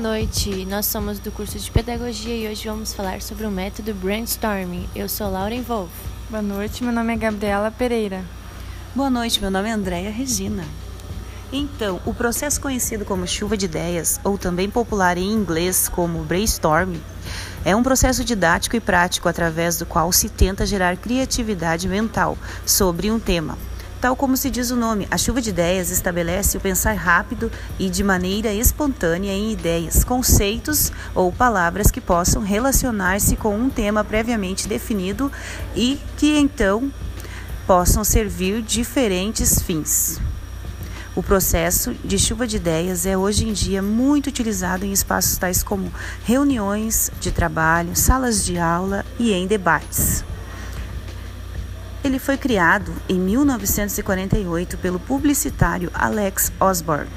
Boa noite, nós somos do curso de Pedagogia e hoje vamos falar sobre o método Brainstorming. Eu sou Lauren Wolf. Boa noite, meu nome é Gabriela Pereira. Boa noite, meu nome é Andréia Regina. Então, o processo conhecido como chuva de ideias, ou também popular em inglês como brainstorming, é um processo didático e prático através do qual se tenta gerar criatividade mental sobre um tema. Tal como se diz o nome, a chuva de ideias estabelece o pensar rápido e de maneira espontânea em ideias, conceitos ou palavras que possam relacionar-se com um tema previamente definido e que então possam servir diferentes fins. O processo de chuva de ideias é hoje em dia muito utilizado em espaços tais como reuniões de trabalho, salas de aula e em debates. Ele foi criado em 1948 pelo publicitário Alex Osborne,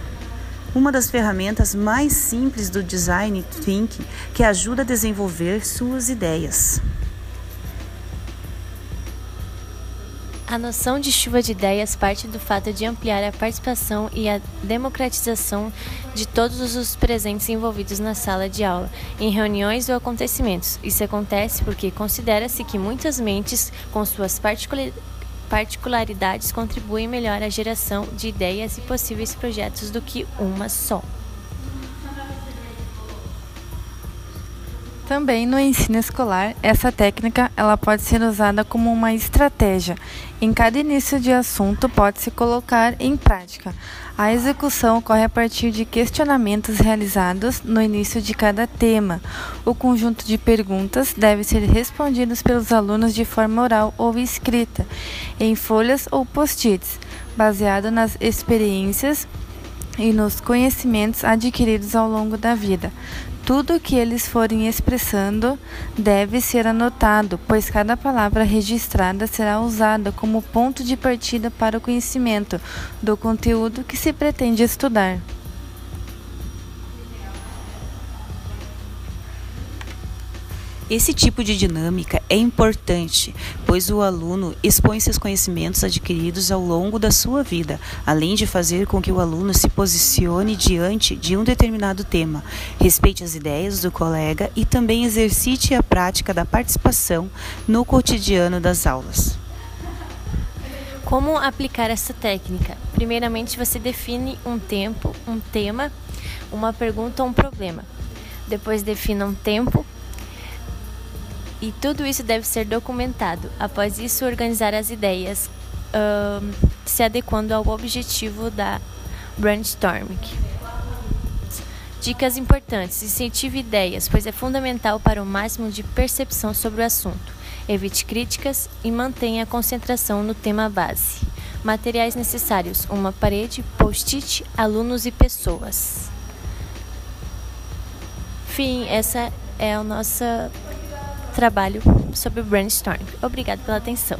uma das ferramentas mais simples do design thinking que ajuda a desenvolver suas ideias. A noção de chuva de ideias parte do fato de ampliar a participação e a democratização de todos os presentes envolvidos na sala de aula, em reuniões ou acontecimentos. Isso acontece porque considera-se que muitas mentes, com suas particularidades, contribuem melhor à geração de ideias e possíveis projetos do que uma só. Também no ensino escolar, essa técnica ela pode ser usada como uma estratégia. Em cada início de assunto pode se colocar em prática. A execução ocorre a partir de questionamentos realizados no início de cada tema. O conjunto de perguntas deve ser respondidos pelos alunos de forma oral ou escrita, em folhas ou post-its, baseado nas experiências e nos conhecimentos adquiridos ao longo da vida. Tudo o que eles forem expressando deve ser anotado, pois cada palavra registrada será usada como ponto de partida para o conhecimento do conteúdo que se pretende estudar. Esse tipo de dinâmica é importante, pois o aluno expõe seus conhecimentos adquiridos ao longo da sua vida, além de fazer com que o aluno se posicione diante de um determinado tema, respeite as ideias do colega e também exercite a prática da participação no cotidiano das aulas. Como aplicar essa técnica? Primeiramente, você define um tempo, um tema, uma pergunta ou um problema. Depois, defina um tempo, e tudo isso deve ser documentado. Após isso, organizar as ideias, se adequando ao objetivo da brainstorming. Dicas importantes: incentive ideias, pois é fundamental para o máximo de percepção sobre o assunto. Evite críticas e mantenha a concentração no tema base. Materiais necessários: uma parede, post-it, alunos e pessoas. Fim, essa é a nossa trabalho sobre o brainstorming. Obrigado pela atenção.